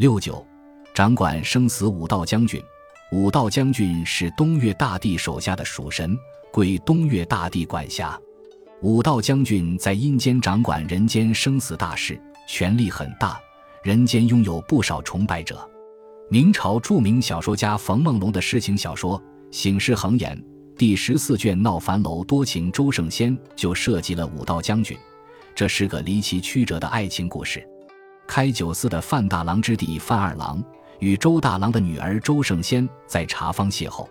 六九，掌管生死武道将军。武道将军是东岳大帝手下的属神，归东岳大帝管辖。武道将军在阴间掌管人间生死大事，权力很大，人间拥有不少崇拜者。明朝著名小说家冯梦龙的诗情小说《醒世恒言》第十四卷《闹樊楼多情周圣仙》就涉及了武道将军，这是个离奇曲折的爱情故事。开酒肆的范大郎之弟范二郎与周大郎的女儿周圣仙在茶坊邂逅，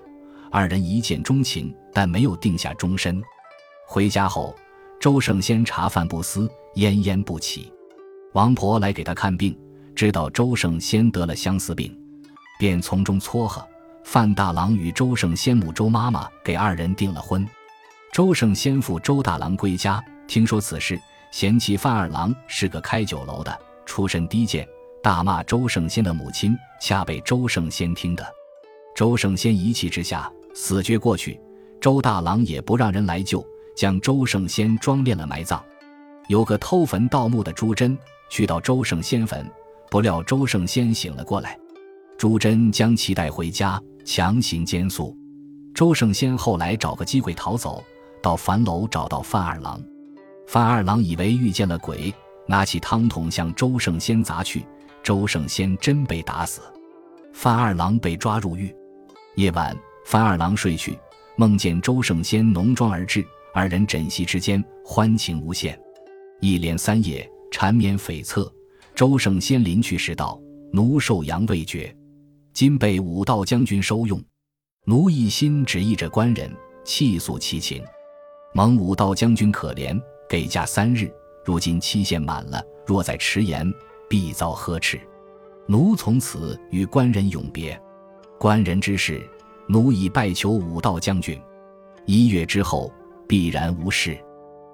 二人一见钟情，但没有定下终身。回家后，周圣仙茶饭不思，奄奄不起。王婆来给他看病，知道周圣仙得了相思病，便从中撮合范大郎与周圣仙母周妈妈给二人订了婚。周圣仙父周大郎归家，听说此事，嫌弃范二郎是个开酒楼的。出身低贱，大骂周圣仙的母亲，恰被周圣仙听的。周圣仙一气之下死绝过去，周大郎也不让人来救，将周圣仙装殓了埋葬。有个偷坟盗墓的朱桢去到周圣仙坟，不料周圣仙醒了过来，朱桢将其带回家，强行奸宿。周圣仙后来找个机会逃走，到樊楼找到范二郎，范二郎以为遇见了鬼。拿起汤桶向周圣仙砸去，周圣仙真被打死，范二郎被抓入狱。夜晚，范二郎睡去，梦见周圣仙浓妆而至，二人枕席之间，欢情无限。一连三夜缠绵悱恻。周圣仙临去时道：“奴寿阳未绝，今被武道将军收用，奴一心只忆着官人，气诉其情。蒙武道将军可怜，给假三日。”如今期限满了，若再迟延，必遭呵斥。奴从此与官人永别。官人之事，奴已拜求武道将军。一月之后，必然无事。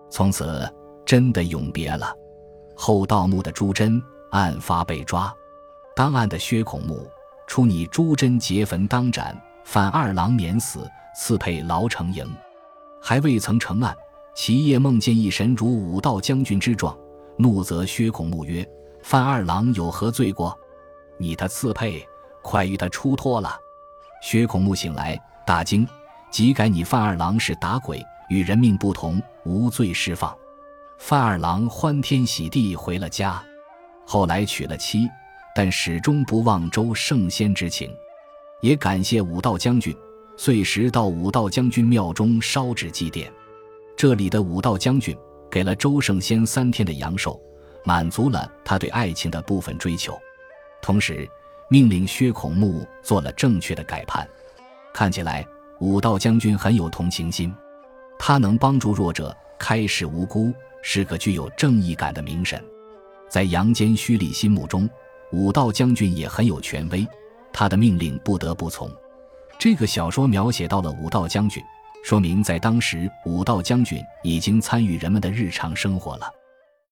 从此真的永别了。后盗墓的朱桢案发被抓，当案的薛孔木初拟朱桢劫坟当斩，反二郎免死，赐配牢城营，还未曾成案。其夜梦见一神如武道将军之状，怒责薛孔木曰：“范二郎有何罪过？你的次配，快与他出脱了。”薛孔木醒来，大惊，即改你范二郎是打鬼，与人命不同，无罪释放。范二郎欢天喜地回了家，后来娶了妻，但始终不忘周圣仙之情，也感谢武道将军，遂时到武道将军庙中烧纸祭奠。这里的武道将军给了周圣仙三天的阳寿，满足了他对爱情的部分追求，同时命令薛孔木做了正确的改判。看起来武道将军很有同情心，他能帮助弱者，开释无辜，是个具有正义感的明神。在阳间虚礼心目中，武道将军也很有权威，他的命令不得不从。这个小说描写到了武道将军。说明，在当时，武道将军已经参与人们的日常生活了。